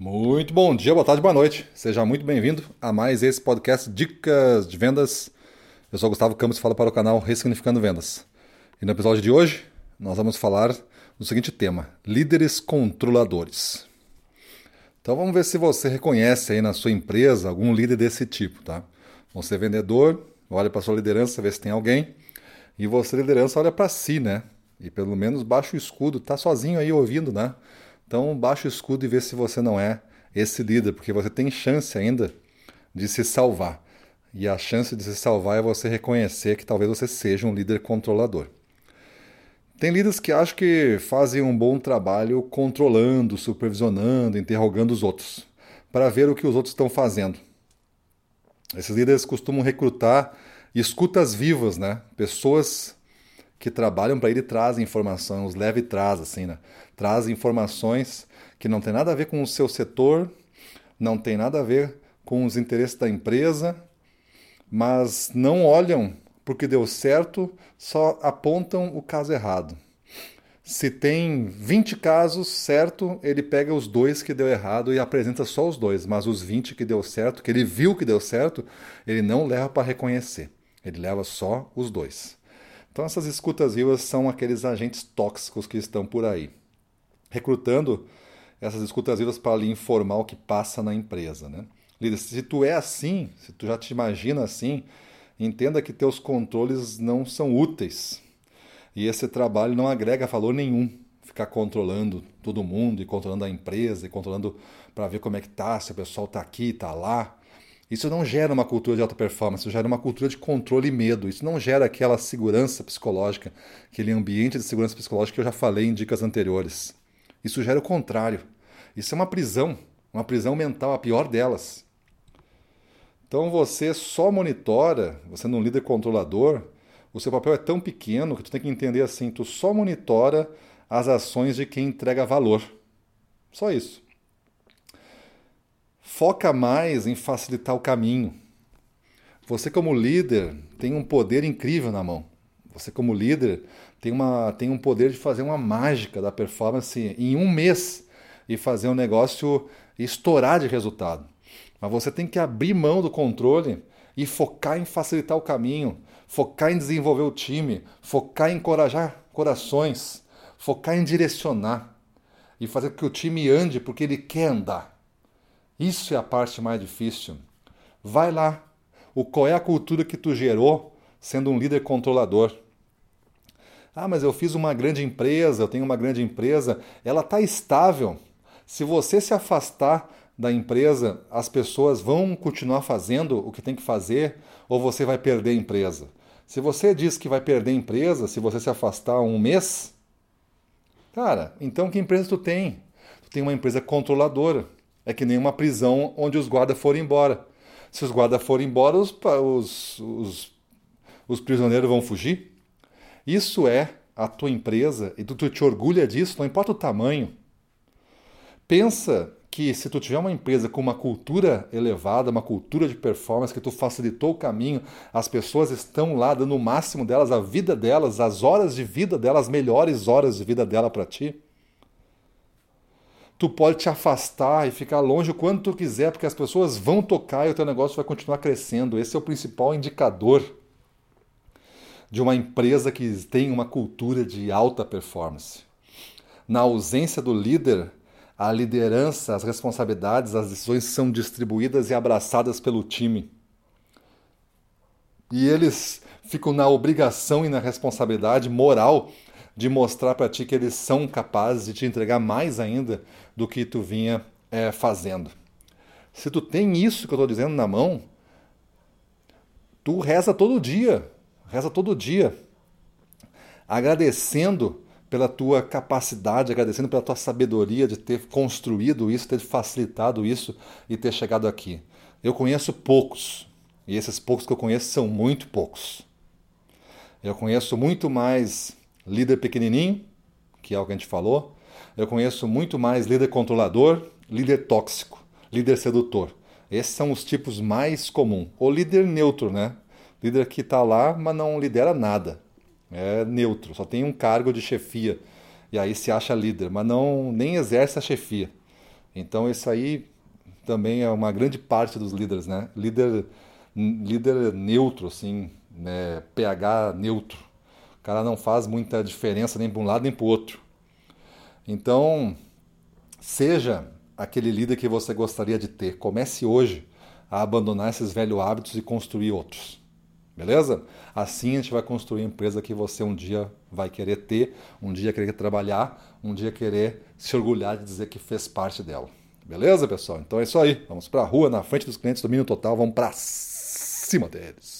Muito bom dia, boa tarde, boa noite. Seja muito bem-vindo a mais esse podcast Dicas de Vendas. Eu sou Gustavo Campos e falo para o canal Ressignificando Vendas. E no episódio de hoje, nós vamos falar do seguinte tema: líderes controladores. Então vamos ver se você reconhece aí na sua empresa algum líder desse tipo, tá? Você vendedor, olha para sua liderança, vê se tem alguém, e você liderança olha para si, né? E pelo menos baixa o escudo, tá sozinho aí ouvindo, né? Então baixa o escudo e vê se você não é esse líder, porque você tem chance ainda de se salvar. E a chance de se salvar é você reconhecer que talvez você seja um líder controlador. Tem líderes que acham que fazem um bom trabalho controlando, supervisionando, interrogando os outros, para ver o que os outros estão fazendo. Esses líderes costumam recrutar escutas vivas, né? Pessoas que trabalham para ele trazem informação, os leva e traz, assim, né? Traz informações que não tem nada a ver com o seu setor, não tem nada a ver com os interesses da empresa, mas não olham porque deu certo, só apontam o caso errado. Se tem 20 casos certo, ele pega os dois que deu errado e apresenta só os dois, mas os 20 que deu certo, que ele viu que deu certo, ele não leva para reconhecer. Ele leva só os dois. Então, essas escutas vivas são aqueles agentes tóxicos que estão por aí, recrutando essas escutas vivas para lhe informar o que passa na empresa. Né? Líder, se tu é assim, se tu já te imagina assim, entenda que teus controles não são úteis. E esse trabalho não agrega valor nenhum. Ficar controlando todo mundo e controlando a empresa e controlando para ver como é que tá, se o pessoal está aqui, está lá. Isso não gera uma cultura de alta performance, isso gera uma cultura de controle e medo. Isso não gera aquela segurança psicológica, aquele ambiente de segurança psicológica que eu já falei em dicas anteriores. Isso gera o contrário. Isso é uma prisão, uma prisão mental, a pior delas. Então você só monitora, você não líder controlador, o seu papel é tão pequeno que tu tem que entender assim, tu só monitora as ações de quem entrega valor. Só isso foca mais em facilitar o caminho. Você, como líder, tem um poder incrível na mão. Você, como líder, tem, uma, tem um poder de fazer uma mágica da performance em um mês e fazer um negócio estourar de resultado. Mas você tem que abrir mão do controle e focar em facilitar o caminho, focar em desenvolver o time, focar em encorajar corações, focar em direcionar e fazer com que o time ande porque ele quer andar. Isso é a parte mais difícil. Vai lá. O qual é a cultura que tu gerou sendo um líder controlador? Ah, mas eu fiz uma grande empresa, eu tenho uma grande empresa, ela está estável. Se você se afastar da empresa, as pessoas vão continuar fazendo o que tem que fazer ou você vai perder a empresa? Se você diz que vai perder a empresa se você se afastar um mês, cara, então que empresa tu tem? Tu tem uma empresa controladora. É que nem uma prisão onde os guardas foram embora. Se os guardas forem embora, os, os, os, os prisioneiros vão fugir. Isso é a tua empresa e tu, te orgulha disso, não importa o tamanho. Pensa que se tu tiver uma empresa com uma cultura elevada, uma cultura de performance, que tu facilitou o caminho, as pessoas estão lá dando o máximo delas, a vida delas, as horas de vida delas, as melhores horas de vida dela para ti tu pode te afastar e ficar longe o quanto tu quiser, porque as pessoas vão tocar e o teu negócio vai continuar crescendo. Esse é o principal indicador de uma empresa que tem uma cultura de alta performance. Na ausência do líder, a liderança, as responsabilidades, as decisões são distribuídas e abraçadas pelo time. E eles ficam na obrigação e na responsabilidade moral de mostrar para ti que eles são capazes de te entregar mais ainda do que tu vinha é, fazendo. Se tu tem isso que eu estou dizendo na mão, tu reza todo dia, reza todo dia, agradecendo pela tua capacidade, agradecendo pela tua sabedoria de ter construído isso, ter facilitado isso e ter chegado aqui. Eu conheço poucos, e esses poucos que eu conheço são muito poucos. Eu conheço muito mais líder pequenininho, que é o que a gente falou. Eu conheço muito mais líder controlador, líder tóxico, líder sedutor. Esses são os tipos mais comuns. O líder neutro, né? Líder que está lá, mas não lidera nada. É neutro, só tem um cargo de chefia. E aí se acha líder, mas não nem exerce a chefia. Então isso aí também é uma grande parte dos líderes, né? Líder, líder neutro, assim, né? pH neutro. O cara não faz muita diferença nem para um lado nem para o outro. Então, seja aquele líder que você gostaria de ter. Comece hoje a abandonar esses velhos hábitos e construir outros. Beleza? Assim a gente vai construir a empresa que você um dia vai querer ter, um dia querer trabalhar, um dia querer se orgulhar de dizer que fez parte dela. Beleza, pessoal? Então é isso aí. Vamos para a rua, na frente dos clientes, domínio total, vamos para cima deles.